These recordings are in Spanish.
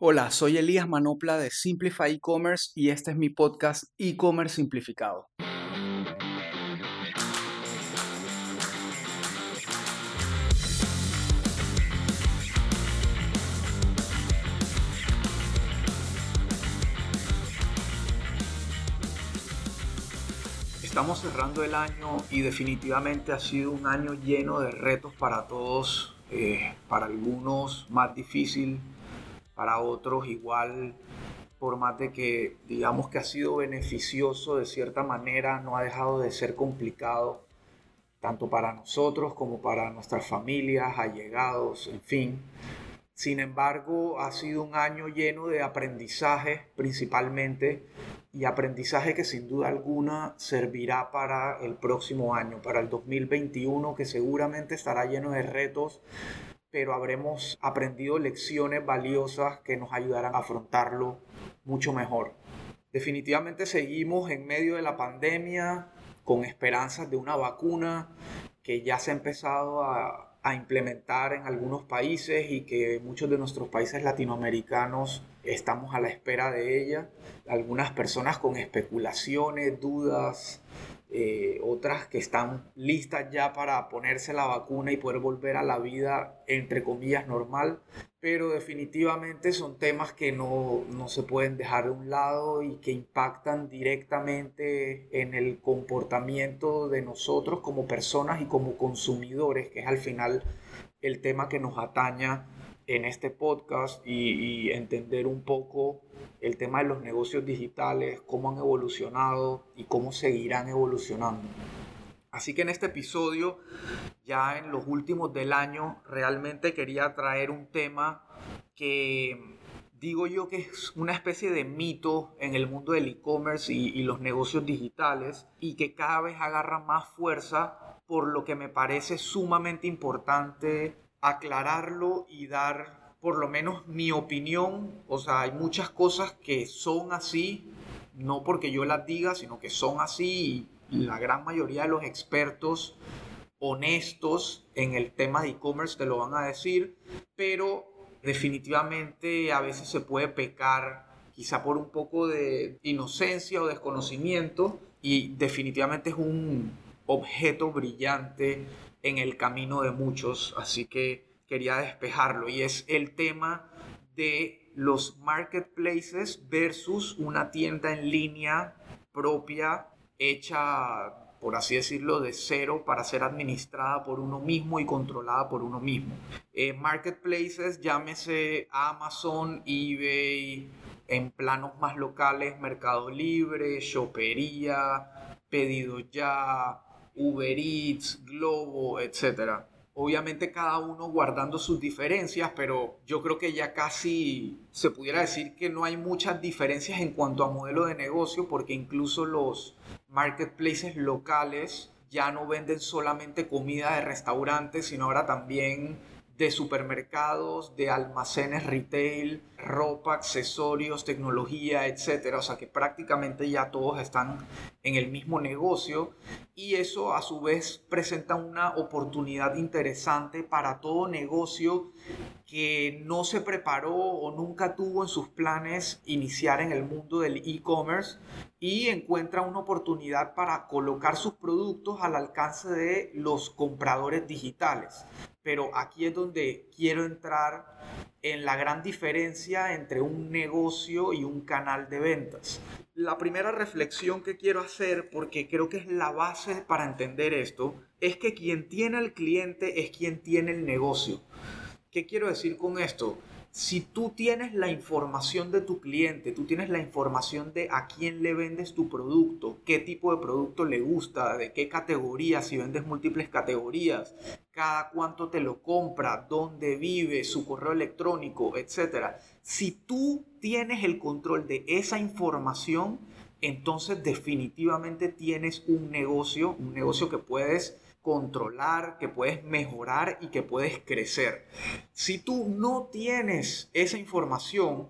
Hola, soy Elías Manopla de Simplify E-Commerce y este es mi podcast E-Commerce Simplificado. Estamos cerrando el año y definitivamente ha sido un año lleno de retos para todos, eh, para algunos más difícil, para otros igual, por más de que digamos que ha sido beneficioso de cierta manera, no ha dejado de ser complicado, tanto para nosotros como para nuestras familias, allegados, en fin. Sin embargo, ha sido un año lleno de aprendizaje principalmente y aprendizaje que sin duda alguna servirá para el próximo año, para el 2021, que seguramente estará lleno de retos, pero habremos aprendido lecciones valiosas que nos ayudarán a afrontarlo mucho mejor. Definitivamente seguimos en medio de la pandemia con esperanzas de una vacuna que ya se ha empezado a, implementar en algunos países y que muchos de nuestros países latinoamericanos estamos a la espera de ella. Algunas personas con especulaciones, dudas, eh, otras que están listas ya para ponerse la vacuna y poder volver a la vida entre comillas normal, pero definitivamente son temas que no, no se pueden dejar de un lado y que impactan directamente en el comportamiento de nosotros como personas y como consumidores, que es al final el tema que nos ataña en este podcast y, entender un poco el tema de los negocios digitales, cómo han evolucionado y cómo seguirán evolucionando. Así que en este episodio, ya en los últimos del año, realmente quería traer un tema que digo yo que es una especie de mito en el mundo del e-commerce y, los negocios digitales y que cada vez agarra más fuerza por lo que me parece sumamente importante aclararlo y dar por lo menos mi opinión. O sea, hay muchas cosas que son así, no porque yo las diga, sino que son así la gran mayoría de los expertos honestos en el tema de e-commerce te lo van a decir, pero definitivamente a veces se puede pecar quizá por un poco de inocencia o desconocimiento y definitivamente es un objeto brillante en el camino de muchos, así que quería despejarlo. Y es el tema de los marketplaces versus una tienda en línea propia hecha, por así decirlo, de cero para ser administrada por uno mismo y controlada por uno mismo. Eh, marketplaces, llámese Amazon, eBay, en planos más locales, Mercado Libre, Shoppería, Pedido Ya, Uber Eats, Globo, etc. Obviamente cada uno guardando sus diferencias, pero yo creo que ya casi se pudiera decir que no hay muchas diferencias en cuanto a modelo de negocio, porque incluso los marketplaces locales ya no venden solamente comida de restaurantes, sino ahora también de supermercados, de almacenes retail, ropa, accesorios, tecnología, etcétera. O sea que prácticamente ya todos están en el mismo negocio y eso a su vez presenta una oportunidad interesante para todo negocio que no se preparó o nunca tuvo en sus planes iniciar en el mundo del e-commerce y encuentra una oportunidad para colocar sus productos al alcance de los compradores digitales. Pero aquí es donde quiero entrar en la gran diferencia entre un negocio y un canal de ventas. La primera reflexión que quiero hacer, porque creo que es la base para entender esto, es que quien tiene el cliente es quien tiene el negocio. ¿Qué quiero decir con esto? Si tú tienes la información de tu cliente, tú tienes la información de a quién le vendes tu producto, qué tipo de producto le gusta, de qué categoría, si vendes múltiples categorías, cada cuánto te lo compra, dónde vive, su correo electrónico, etc. Si tú tienes el control de esa información, entonces definitivamente tienes un negocio, un negocio que puedes controlar, que puedes mejorar y que puedes crecer. Si tú no tienes esa información,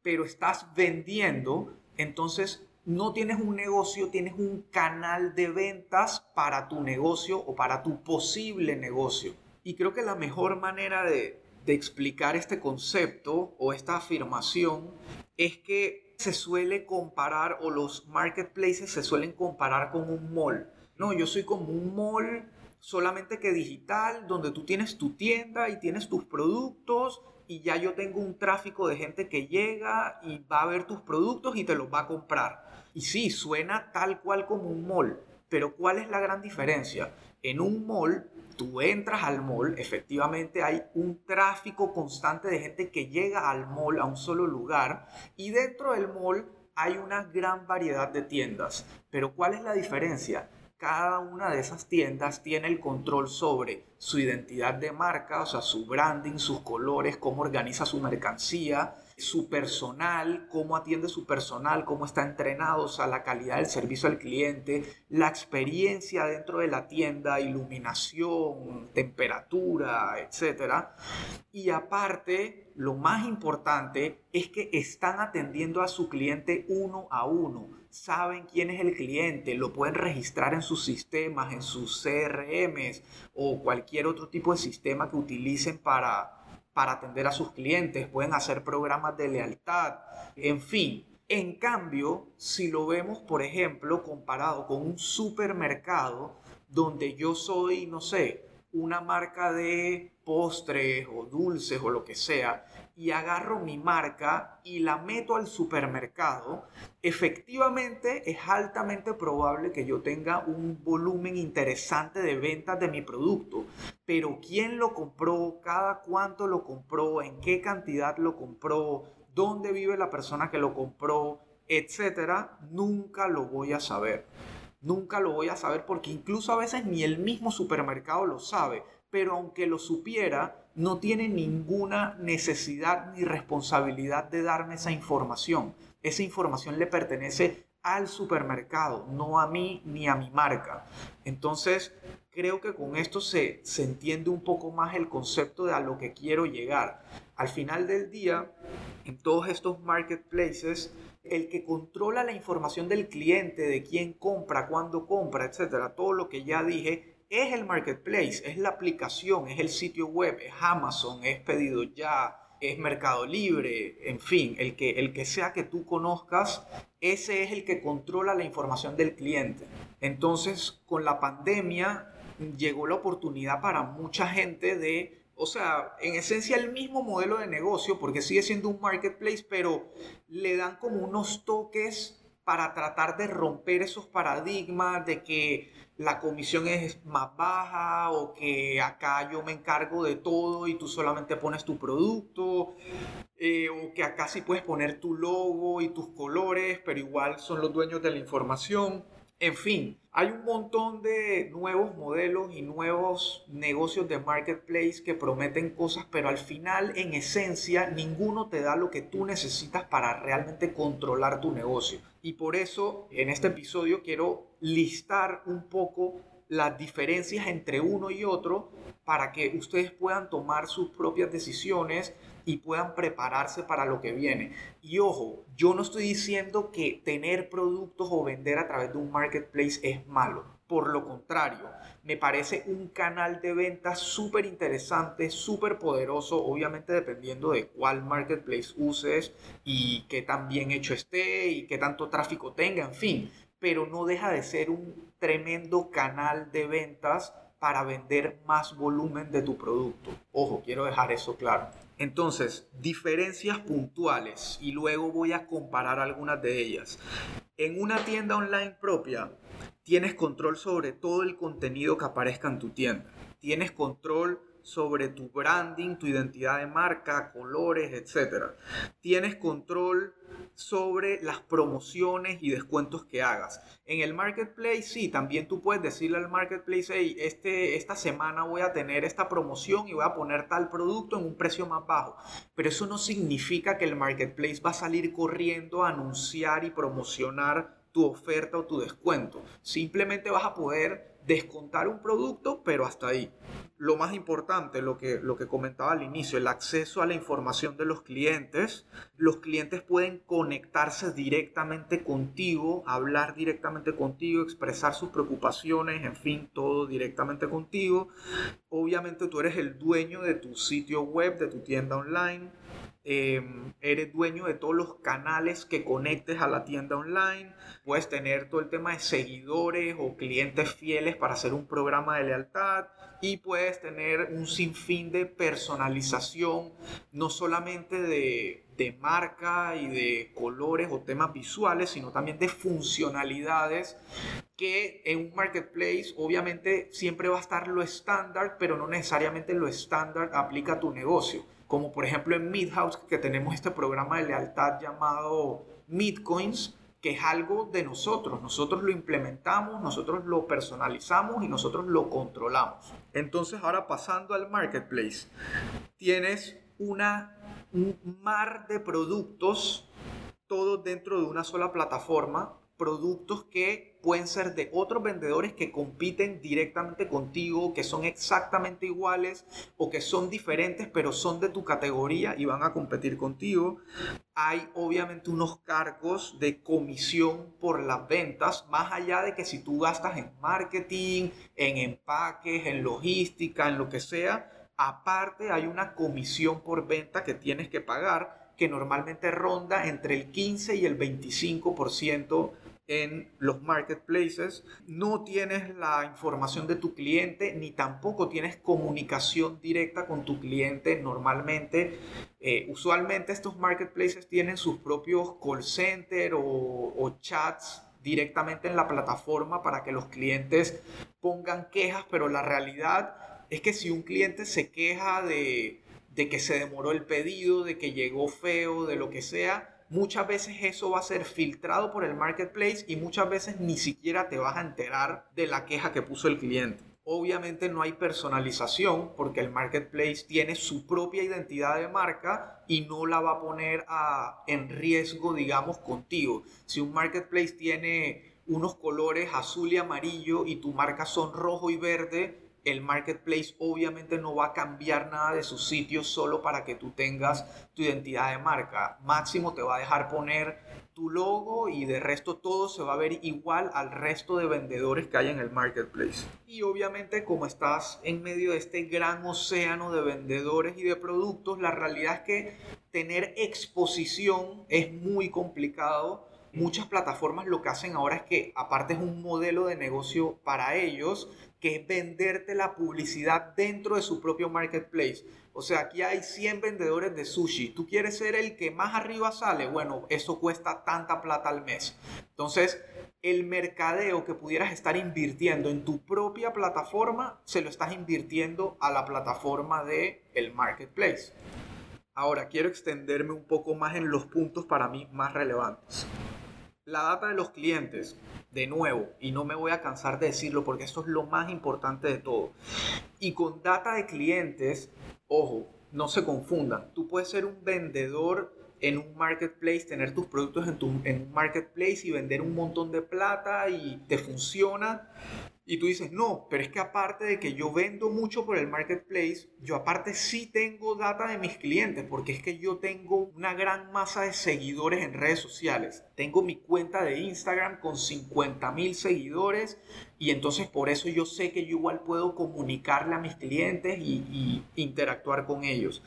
pero estás vendiendo, entonces no tienes un negocio, tienes un canal de ventas para tu negocio o para tu posible negocio. Y creo que la mejor manera de, explicar este concepto o esta afirmación es que se suele comparar o los marketplaces se suelen comparar con un mall. No, yo soy como un mall solamente que digital, donde tú tienes tu tienda y tienes tus productos y ya yo tengo un tráfico de gente que llega y va a ver tus productos y te los va a comprar. Y sí, suena tal cual como un mall, pero ¿cuál es la gran diferencia? En un mall, tú entras al mall, efectivamente hay un tráfico constante de gente que llega al mall a un solo lugar y dentro del mall hay una gran variedad de tiendas. Pero ¿cuál es la diferencia? Cada una de esas tiendas tiene el control sobre su identidad de marca, o sea, su branding, sus colores, cómo organiza su mercancía, su personal, cómo atiende su personal, cómo está entrenado, o sea, la calidad del servicio al cliente, la experiencia dentro de la tienda, iluminación, temperatura, etc. Y aparte, lo más importante es que están atendiendo a su cliente uno a uno. Saben quién es el cliente, lo pueden registrar en sus sistemas, en sus CRMs o cualquier otro tipo de sistema que utilicen para para atender a sus clientes, pueden hacer programas de lealtad, en fin. En cambio, si lo vemos, por ejemplo, comparado con un supermercado donde yo soy, no sé, una marca de postres o dulces o lo que sea, y agarro mi marca y la meto al supermercado, efectivamente es altamente probable que yo tenga un volumen interesante de ventas de mi producto. Pero quién lo compró, cada cuánto lo compró, en qué cantidad lo compró, dónde vive la persona que lo compró, etcétera, nunca lo voy a saber. Nunca lo voy a saber porque incluso a veces ni el mismo supermercado lo sabe. Pero aunque lo supiera, no tiene ninguna necesidad ni responsabilidad de darme esa información. Esa información le pertenece al supermercado, no a mí ni a mi marca. Entonces, creo que con esto se, se entiende un poco más el concepto de a lo que quiero llegar. Al final del día, en todos estos marketplaces, el que controla la información del cliente, de quién compra, cuándo compra, etcétera, todo lo que ya dije, es el marketplace, es la aplicación, es el sitio web, es Amazon, es pedido ya, es Mercado Libre, en fin, el que, el que sea que tú conozcas, ese es el que controla la información del cliente. Entonces, con la pandemia llegó la oportunidad para mucha gente de, o sea, en esencia el mismo modelo de negocio, porque sigue siendo un marketplace, pero le dan como unos toques para tratar de romper esos paradigmas de que la comisión es más baja o que acá yo me encargo de todo y tú solamente pones tu producto eh, o que acá sí puedes poner tu logo y tus colores, pero igual son los dueños de la información. En fin, hay un montón de nuevos modelos y nuevos negocios de marketplace que prometen cosas, pero al final, en esencia, ninguno te da lo que tú necesitas para realmente controlar tu negocio. Y por eso, en este episodio quiero listar un poco las diferencias entre uno y otro para que ustedes puedan tomar sus propias decisiones y puedan prepararse para lo que viene. Y ojo, yo no estoy diciendo que tener productos o vender a través de un marketplace es malo. Por lo contrario, me parece un canal de ventas súper interesante, súper poderoso, obviamente dependiendo de cuál marketplace uses y qué tan bien hecho esté y qué tanto tráfico tenga, en fin. Pero no deja de ser un tremendo canal de ventas para vender más volumen de tu producto. Ojo, quiero dejar eso claro. Entonces, diferencias puntuales y luego voy a comparar algunas de ellas. En una tienda online propia, tienes control sobre todo el contenido que aparezca en tu tienda. Tienes control sobre tu branding, tu identidad de marca, colores, etc. Tienes control sobre las promociones y descuentos que hagas. En el marketplace, sí, también tú puedes decirle al marketplace, hey, este, esta semana voy a tener esta promoción y voy a poner tal producto en un precio más bajo. Pero eso no significa que el marketplace va a salir corriendo a anunciar y promocionar tu oferta o tu descuento. Simplemente vas a poder descontar un producto, pero hasta ahí. Lo más importante, lo que, lo que comentaba al inicio, el acceso a la información de los clientes. Los clientes pueden conectarse directamente contigo, hablar directamente contigo, expresar sus preocupaciones, en fin, todo directamente contigo. Obviamente tú eres el dueño de tu sitio web, de tu tienda online Em, eres dueño de todos los canales que conectes a la tienda online, puedes tener todo el tema de seguidores o clientes fieles para hacer un programa de lealtad y puedes tener un sinfín de personalización, no solamente de, de marca y de colores o temas visuales, sino también de funcionalidades que en un marketplace obviamente siempre va a estar lo estándar, pero no necesariamente lo estándar aplica a tu negocio como por ejemplo en Midhouse, que tenemos este programa de lealtad llamado Midcoins, que es algo de nosotros. Nosotros lo implementamos, nosotros lo personalizamos y nosotros lo controlamos. Entonces ahora pasando al marketplace, tienes una, un mar de productos, todos dentro de una sola plataforma, productos que pueden ser de otros vendedores que compiten directamente contigo, que son exactamente iguales o que son diferentes, pero son de tu categoría y van a competir contigo. Hay obviamente unos cargos de comisión por las ventas, más allá de que si tú gastas en marketing, en empaques, en logística, en lo que sea, aparte hay una comisión por venta que tienes que pagar que normalmente ronda entre el 15 y el 25% en los marketplaces, no tienes la información de tu cliente ni tampoco tienes comunicación directa con tu cliente normalmente. Eh, usualmente estos marketplaces tienen sus propios call center o, chats directamente en la plataforma para que los clientes pongan quejas, pero la realidad es que si un cliente se queja de que se demoró el pedido, de que llegó feo, de lo que sea, muchas veces eso va a ser filtrado por el marketplace y muchas veces ni siquiera te vas a enterar de la queja que puso el cliente. Obviamente no hay personalización porque el marketplace tiene su propia identidad de marca y no la va a poner a, en riesgo, digamos, contigo. Si un marketplace tiene unos colores azul y amarillo y tu marca son rojo y verde, el marketplace obviamente no va a cambiar nada de su sitio solo para que tú tengas tu identidad de marca. Máximo te va a dejar poner tu logo y de resto todo se va a ver igual al resto de vendedores que hay en el marketplace. Y obviamente como estás en medio de este gran océano de vendedores y de productos, la realidad es que tener exposición es muy complicado muchas plataformas lo que hacen ahora es que, aparte es un modelo de negocio para ellos, que es venderte la publicidad dentro de su propio marketplace. O sea, aquí hay 100 vendedores de sushi. ¿Tú quieres ser el que más arriba sale? Bueno, eso cuesta tanta plata al mes. Entonces, el mercadeo que pudieras estar invirtiendo en tu propia plataforma, se lo estás invirtiendo a la plataforma de el marketplace. Ahora, quiero extenderme un poco más en los puntos para mí más relevantes. La data de los clientes, de nuevo, y no me voy a cansar de decirlo porque esto es lo más importante de todo. Y con data de clientes, ojo, no se confundan. Tú puedes ser un vendedor en un marketplace, tener tus productos en, tu, en un marketplace y vender un montón de plata y te funciona. Y tú dices, no, pero es que aparte de que yo vendo mucho por el marketplace, yo aparte sí tengo data de mis clientes, porque es que yo tengo una gran masa de seguidores en redes sociales. Tengo mi cuenta de Instagram con 50 mil seguidores y entonces por eso yo sé que yo igual puedo comunicarle a mis clientes y, y interactuar con ellos.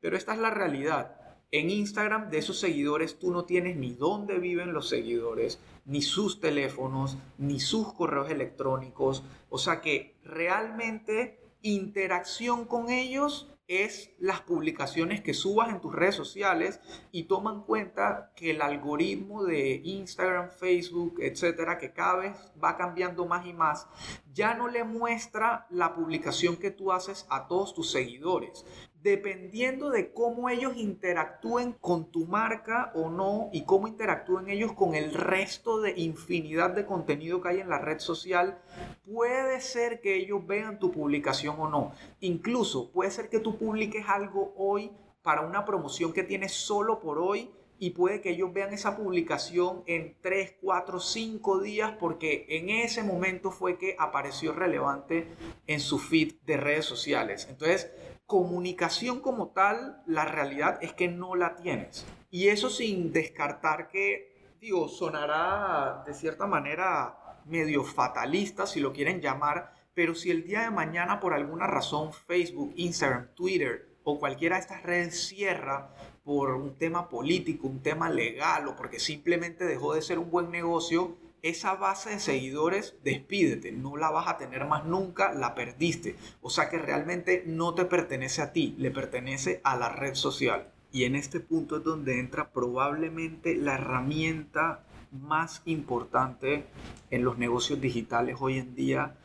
Pero esta es la realidad. En Instagram de esos seguidores tú no tienes ni dónde viven los seguidores, ni sus teléfonos, ni sus correos electrónicos. O sea que realmente interacción con ellos es las publicaciones que subas en tus redes sociales y toma en cuenta que el algoritmo de Instagram, Facebook, etcétera, que cada vez va cambiando más y más, ya no le muestra la publicación que tú haces a todos tus seguidores, dependiendo de cómo ellos interactúen con tu marca o no y cómo interactúen ellos con el resto de infinidad de contenido que hay en la red social, puede ser que ellos vean tu publicación o no. Incluso puede ser que tú publiques algo hoy para una promoción que tienes solo por hoy y puede que ellos vean esa publicación en 3, 4, 5 días porque en ese momento fue que apareció relevante en su feed de redes sociales. Entonces, comunicación como tal, la realidad es que no la tienes. Y eso sin descartar que, digo, sonará de cierta manera medio fatalista, si lo quieren llamar, pero si el día de mañana por alguna razón Facebook, Instagram, Twitter o cualquiera de estas redes cierra por un tema político, un tema legal o porque simplemente dejó de ser un buen negocio, esa base de seguidores, despídete, no la vas a tener más nunca, la perdiste. O sea que realmente no te pertenece a ti, le pertenece a la red social. Y en este punto es donde entra probablemente la herramienta más importante en los negocios digitales hoy en día.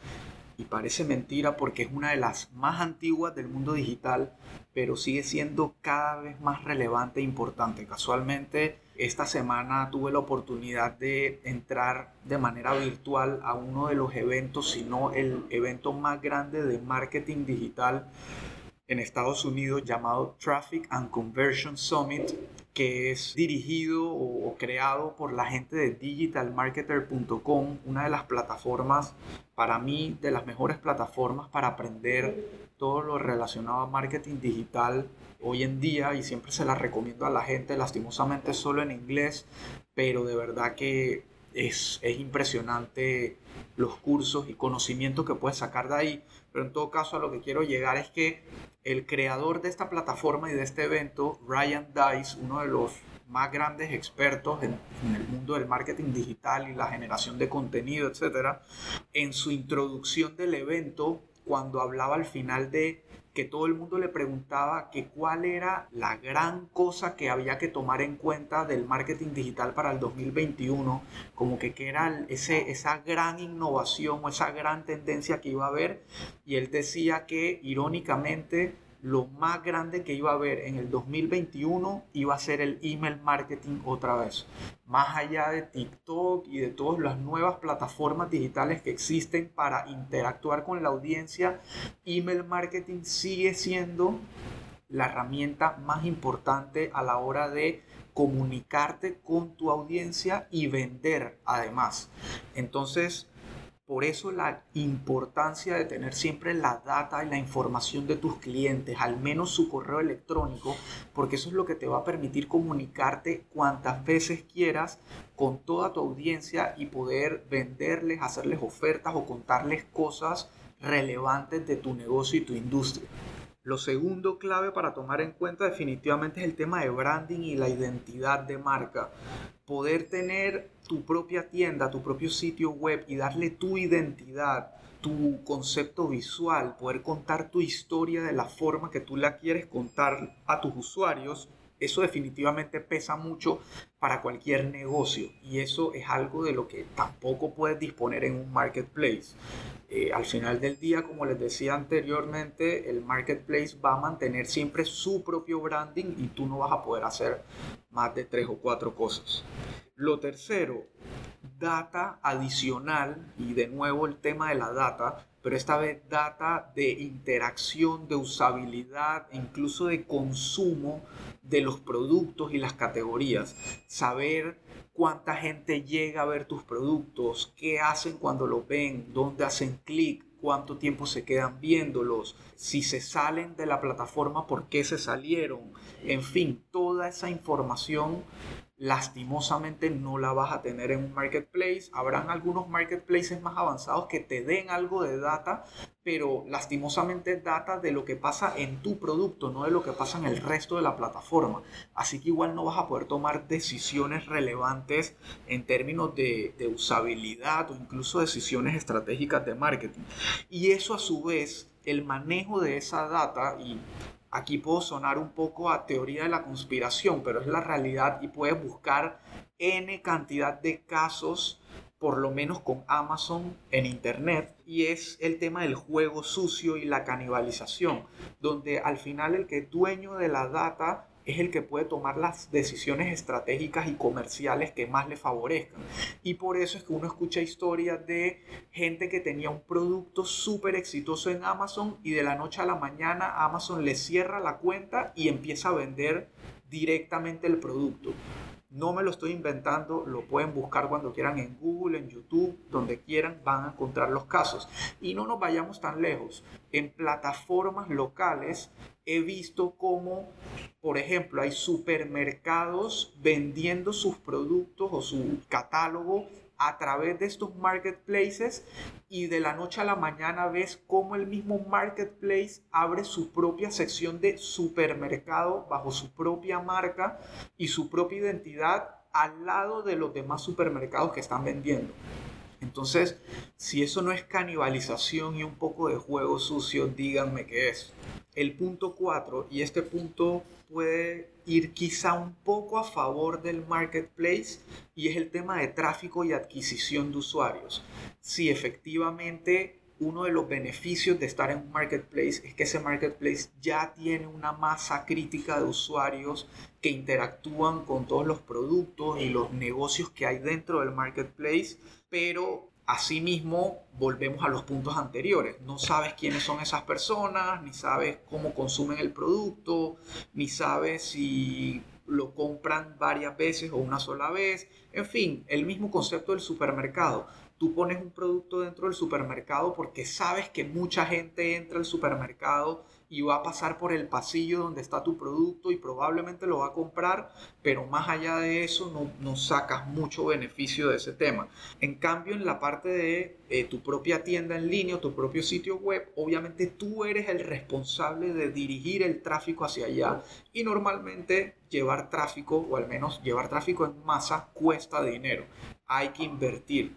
Y parece mentira porque es una de las más antiguas del mundo digital, pero sigue siendo cada vez más relevante e importante. Casualmente, esta semana tuve la oportunidad de entrar de manera virtual a uno de los eventos, si no el evento más grande de marketing digital en Estados Unidos llamado Traffic and Conversion Summit, que es dirigido o, creado por la gente de digitalmarketer.com, una de las plataformas, para mí, de las mejores plataformas para aprender todo lo relacionado a marketing digital hoy en día y siempre se la recomiendo a la gente, lastimosamente solo en inglés, pero de verdad que es, es impresionante los cursos y conocimientos que puedes sacar de ahí. Pero en todo caso a lo que quiero llegar es que el creador de esta plataforma y de este evento, Ryan Dice, uno de los más grandes expertos en, en, el mundo del marketing digital y la generación de contenido, etc., en su introducción del evento, cuando hablaba al final de que todo el mundo le preguntaba que cuál era la gran cosa que había que tomar en cuenta del marketing digital para el 2021, como que, que era ese, esa gran innovación o esa gran tendencia que iba a haber. Y él decía que irónicamente lo más grande que iba a haber en el 2021 iba a ser el email marketing otra vez. Más allá de TikTok y de todas las nuevas plataformas digitales que existen para interactuar con la audiencia, email marketing sigue siendo la herramienta más importante a la hora de comunicarte con tu audiencia y vender además. Entonces, por eso la importancia de tener siempre la data y la información de tus clientes, al menos su correo electrónico, porque eso es lo que te va a permitir comunicarte cuantas veces quieras con toda tu audiencia y poder venderles, hacerles ofertas o contarles cosas relevantes de tu negocio y tu industria. Lo segundo clave para tomar en cuenta definitivamente es el tema de branding y la identidad de marca. Poder tener tu propia tienda, tu propio sitio web y darle tu identidad, tu concepto visual, poder contar tu historia de la forma que tú la quieres contar a tus usuarios, eso definitivamente pesa mucho para cualquier negocio y eso es algo de lo que tampoco puedes disponer en un marketplace. Eh, al final del día, como les decía anteriormente, el marketplace va a mantener siempre su propio branding y tú no vas a poder hacer más de tres o cuatro cosas. Lo tercero, data adicional y de nuevo el tema de la data, pero esta vez data de interacción, de usabilidad e incluso de consumo de los productos y las categorías. Saber cuánta gente llega a ver tus productos, qué hacen cuando los ven, dónde hacen clic, cuánto tiempo se quedan viéndolos, si se salen de la plataforma, por qué se salieron, en fin, toda esa información lastimosamente no la vas a tener en un marketplace. Habrán algunos marketplaces más avanzados que te den algo de data, pero lastimosamente data de lo que pasa en tu producto, no de lo que pasa en el resto de la plataforma. Así que igual no vas a poder tomar decisiones relevantes en términos de, de usabilidad o incluso decisiones estratégicas de marketing. Y eso a su vez, el manejo de esa data y Aquí puedo sonar un poco a teoría de la conspiración, pero es la realidad y puedes buscar N cantidad de casos, por lo menos con Amazon en Internet, y es el tema del juego sucio y la canibalización, donde al final el que es dueño de la data es el que puede tomar las decisiones estratégicas y comerciales que más le favorezcan. Y por eso es que uno escucha historias de gente que tenía un producto súper exitoso en Amazon y de la noche a la mañana Amazon le cierra la cuenta y empieza a vender directamente el producto. No me lo estoy inventando, lo pueden buscar cuando quieran en Google, en YouTube, donde quieran, van a encontrar los casos. Y no nos vayamos tan lejos. En plataformas locales he visto cómo, por ejemplo, hay supermercados vendiendo sus productos o su catálogo a través de estos marketplaces y de la noche a la mañana ves cómo el mismo marketplace abre su propia sección de supermercado bajo su propia marca y su propia identidad al lado de los demás supermercados que están vendiendo. Entonces, si eso no es canibalización y un poco de juego sucio, díganme qué es. El punto 4, y este punto puede ir quizá un poco a favor del marketplace, y es el tema de tráfico y adquisición de usuarios. Si efectivamente uno de los beneficios de estar en un marketplace es que ese marketplace ya tiene una masa crítica de usuarios que interactúan con todos los productos y los negocios que hay dentro del marketplace, pero Asimismo, volvemos a los puntos anteriores. No sabes quiénes son esas personas, ni sabes cómo consumen el producto, ni sabes si lo compran varias veces o una sola vez. En fin, el mismo concepto del supermercado. Tú pones un producto dentro del supermercado porque sabes que mucha gente entra al supermercado y va a pasar por el pasillo donde está tu producto y probablemente lo va a comprar, pero más allá de eso no, no sacas mucho beneficio de ese tema. En cambio, en la parte de eh, tu propia tienda en línea tu propio sitio web, obviamente tú eres el responsable de dirigir el tráfico hacia allá y normalmente llevar tráfico o al menos llevar tráfico en masa cuesta dinero. Hay que invertir.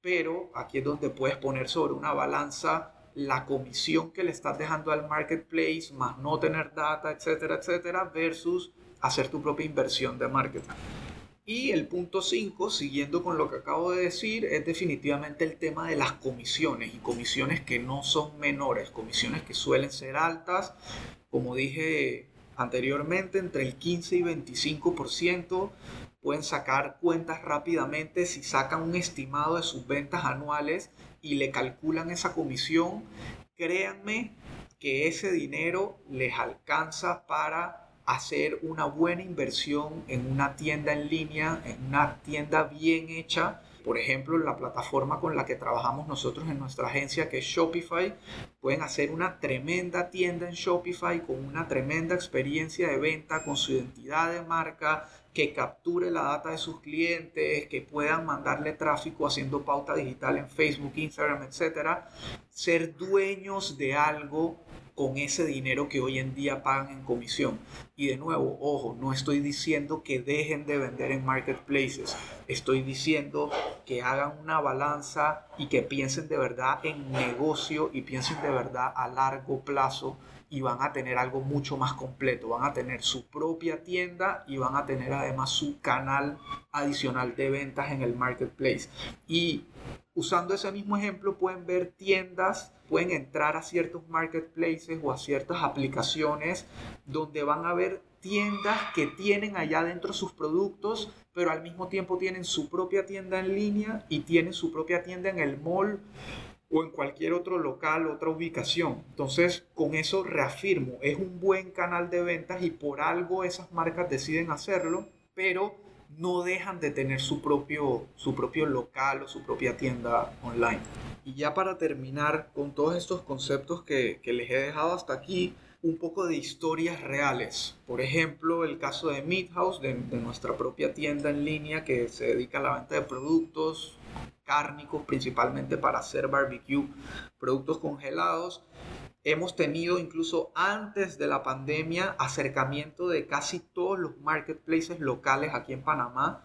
Pero aquí es donde puedes poner sobre una balanza la comisión que le estás dejando al marketplace, más no tener data, etcétera, etcétera, versus hacer tu propia inversión de marketing. Y el punto 5, siguiendo con lo que acabo de decir, es definitivamente el tema de las comisiones y comisiones que no son menores, comisiones que suelen ser altas, como dije anteriormente, entre el 15 y 25%. Pueden sacar cuentas rápidamente si sacan un estimado de sus ventas anuales y le calculan esa comisión, créanme que ese dinero les alcanza para hacer una buena inversión en una tienda en línea, en una tienda bien hecha. Por ejemplo, la plataforma con la que trabajamos nosotros en nuestra agencia, que es Shopify, pueden hacer una tremenda tienda en Shopify con una tremenda experiencia de venta, con su identidad de marca, que capture la data de sus clientes, que puedan mandarle tráfico haciendo pauta digital en Facebook, Instagram, etcétera, ser dueños de algo con ese dinero que hoy en día pagan en comisión. Y de nuevo, ojo, no estoy diciendo que dejen de vender en marketplaces, estoy diciendo que hagan una balanza y que piensen de verdad en negocio y piensen de verdad a largo plazo y van a tener algo mucho más completo. Van a tener su propia tienda y van a tener además su canal adicional de ventas en el marketplace. Y usando ese mismo ejemplo pueden ver tiendas, pueden entrar a ciertos marketplaces o a ciertas aplicaciones donde van a ver tiendas que tienen allá dentro sus productos, pero al mismo tiempo tienen su propia tienda en línea y tienen su propia tienda en el mall o en cualquier otro local, otra ubicación. Entonces, con eso reafirmo, es un buen canal de ventas y por algo esas marcas deciden hacerlo, pero no dejan de tener su propio, su propio local o su propia tienda online. Y ya para terminar con todos estos conceptos que, que les he dejado hasta aquí, un poco de historias reales. Por ejemplo, el caso de Meat House, de, de, nuestra propia tienda en línea que se dedica a la venta de productos cárnicos, principalmente para hacer barbecue, productos congelados. Hemos tenido incluso antes de la pandemia acercamiento de casi todos los marketplaces locales aquí en Panamá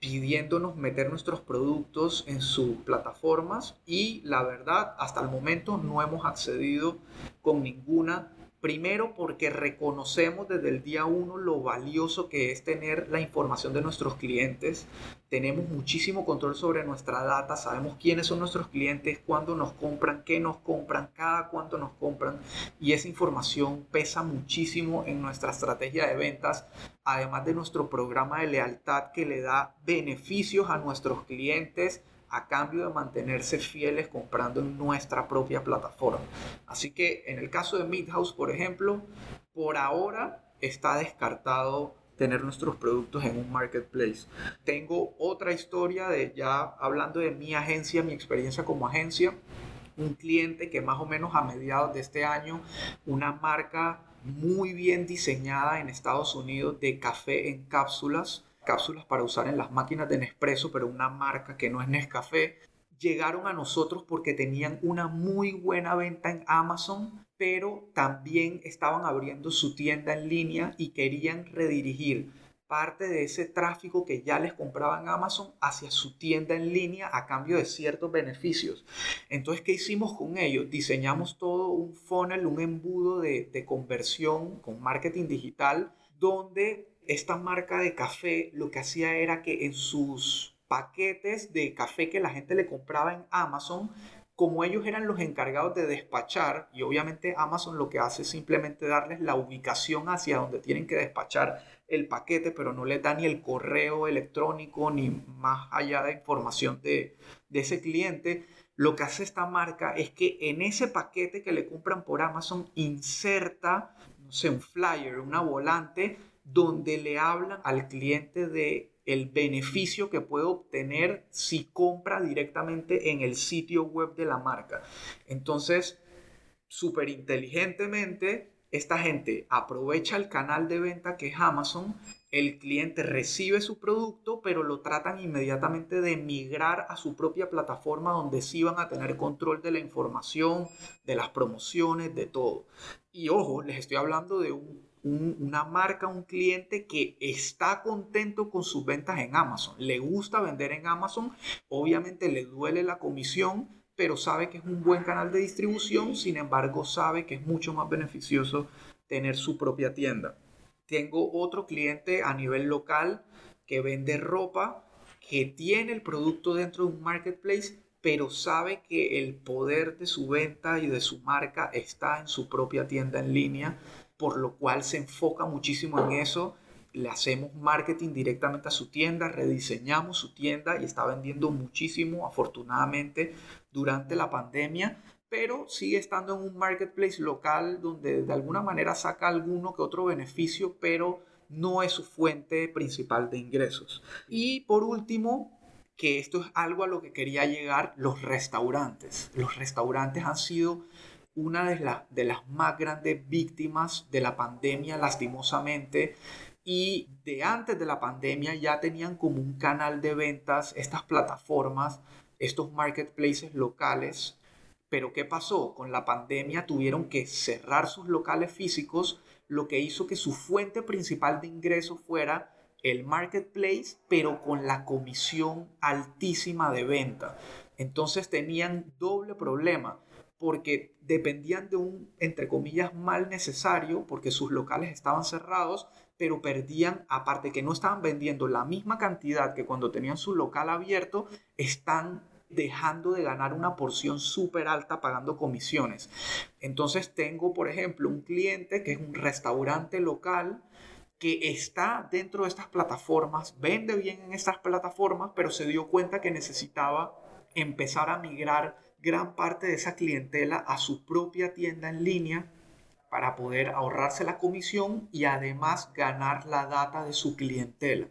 pidiéndonos meter nuestros productos en sus plataformas y la verdad hasta el momento no hemos accedido con ninguna Primero porque reconocemos desde el día uno lo valioso que es tener la información de nuestros clientes. Tenemos muchísimo control sobre nuestra data, sabemos quiénes son nuestros clientes, cuándo nos compran, qué nos compran, cada cuánto nos compran. Y esa información pesa muchísimo en nuestra estrategia de ventas, además de nuestro programa de lealtad que le da beneficios a nuestros clientes a cambio de mantenerse fieles comprando en nuestra propia plataforma. Así que en el caso de Midhouse, por ejemplo, por ahora está descartado tener nuestros productos en un marketplace. Tengo otra historia de ya hablando de mi agencia, mi experiencia como agencia, un cliente que más o menos a mediados de este año, una marca muy bien diseñada en Estados Unidos de café en cápsulas, cápsulas para usar en las máquinas de Nespresso, pero una marca que no es Nescafé, llegaron a nosotros porque tenían una muy buena venta en Amazon, pero también estaban abriendo su tienda en línea y querían redirigir parte de ese tráfico que ya les compraba en Amazon hacia su tienda en línea a cambio de ciertos beneficios. Entonces, ¿qué hicimos con ellos? Diseñamos todo un funnel, un embudo de, de conversión con marketing digital, donde esta marca de café lo que hacía era que en sus paquetes de café que la gente le compraba en Amazon, como ellos eran los encargados de despachar, y obviamente Amazon lo que hace es simplemente darles la ubicación hacia donde tienen que despachar el paquete, pero no les da ni el correo electrónico ni más allá de información de, ese cliente. Lo que hace esta marca es que en ese paquete que le compran por Amazon inserta, no sé, un flyer, una volante, donde le hablan al cliente de el beneficio que puede obtener si compra directamente en el sitio web de la marca. Entonces, súper inteligentemente, esta gente aprovecha el canal de venta que es Amazon, el cliente recibe su producto, pero lo tratan inmediatamente de migrar a su propia plataforma donde sí van a tener control de la información, de las promociones, de todo. Y ojo, les estoy hablando de una marca, un cliente que está contento con sus ventas en Amazon, le gusta vender en Amazon, obviamente le duele la comisión, pero sabe que es un buen canal de distribución, sin embargo sabe que es mucho más beneficioso tener su propia tienda. Tengo otro cliente a nivel local que vende ropa, que tiene el producto dentro de un marketplace, pero sabe que el poder de su venta y de su marca está en su propia tienda en línea, por lo cual se enfoca muchísimo en eso le hacemos marketing directamente a su tienda, rediseñamos su tienda y está vendiendo muchísimo, afortunadamente, durante la pandemia, pero sigue estando en un marketplace local donde de alguna manera saca alguno que otro beneficio, pero no es su fuente principal de ingresos. Y por último, que esto es algo a lo que quería llegar, los restaurantes. Los restaurantes han sido una de, de las más grandes víctimas de la pandemia, lastimosamente y de antes de la pandemia ya tenían como un canal de ventas estas plataformas, estos marketplaces locales. Pero ¿qué pasó? Con la pandemia tuvieron que cerrar sus locales físicos, lo que hizo que su fuente principal de ingreso fuera el marketplace, pero con la comisión altísima de venta. Entonces tenían doble problema porque dependían de un, entre comillas, mal necesario, porque sus locales estaban cerrados, pero perdían, aparte que no estaban vendiendo la misma cantidad que cuando tenían su local abierto, están dejando de ganar una porción súper alta pagando comisiones. Entonces tengo, por ejemplo, un cliente que es un restaurante local que está dentro de estas plataformas, vende bien en estas plataformas, pero se dio cuenta que necesitaba empezar a migrar gran parte de esa clientela a su propia tienda en línea para poder ahorrarse la comisión y además ganar la data de su clientela.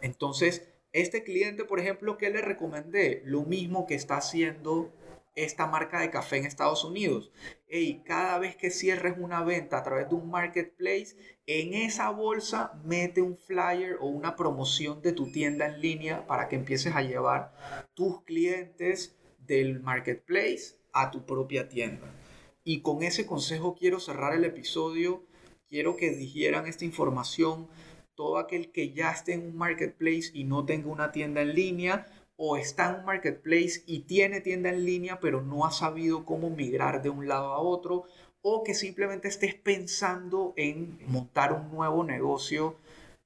Entonces, este cliente, por ejemplo, ¿qué le recomendé? Lo mismo que está haciendo esta marca de café en Estados Unidos. y cada vez que cierres una venta a través de un marketplace, en esa bolsa mete un flyer o una promoción de tu tienda en línea para que empieces a llevar tus clientes del marketplace a tu propia tienda. Y con ese consejo quiero cerrar el episodio. Quiero que dijeran esta información todo aquel que ya esté en un marketplace y no tenga una tienda en línea o está en un marketplace y tiene tienda en línea pero no ha sabido cómo migrar de un lado a otro o que simplemente estés pensando en montar un nuevo negocio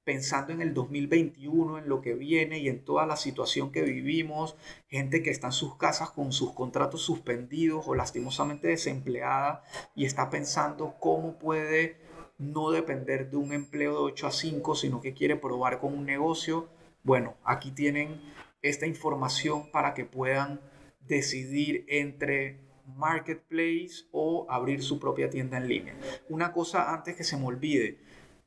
pensando en el 2021, en lo que viene y en toda la situación que vivimos, gente que está en sus casas con sus contratos suspendidos o lastimosamente desempleada y está pensando cómo puede no depender de un empleo de 8 a 5, sino que quiere probar con un negocio. Bueno, aquí tienen esta información para que puedan decidir entre marketplace o abrir su propia tienda en línea. Una cosa antes que se me olvide,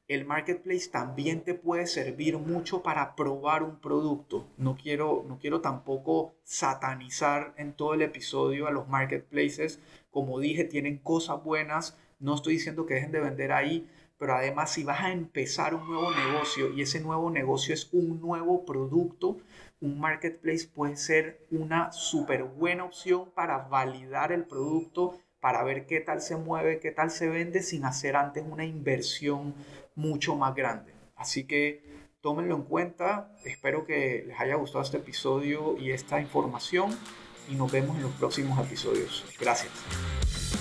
el marketplace también te puede servir mucho para probar un producto. No quiero, no quiero tampoco satanizar en todo el episodio a los marketplaces. Como dije, tienen cosas buenas. No estoy diciendo que dejen de vender ahí, pero además si vas a empezar un nuevo negocio y ese nuevo negocio es un nuevo producto, un marketplace puede ser una súper buena opción para validar el producto, para ver qué tal se mueve, qué tal se vende sin hacer antes una inversión mucho más grande. Así que tómenlo en cuenta. Espero que les haya gustado este episodio y esta información y nos vemos en los próximos episodios. Gracias.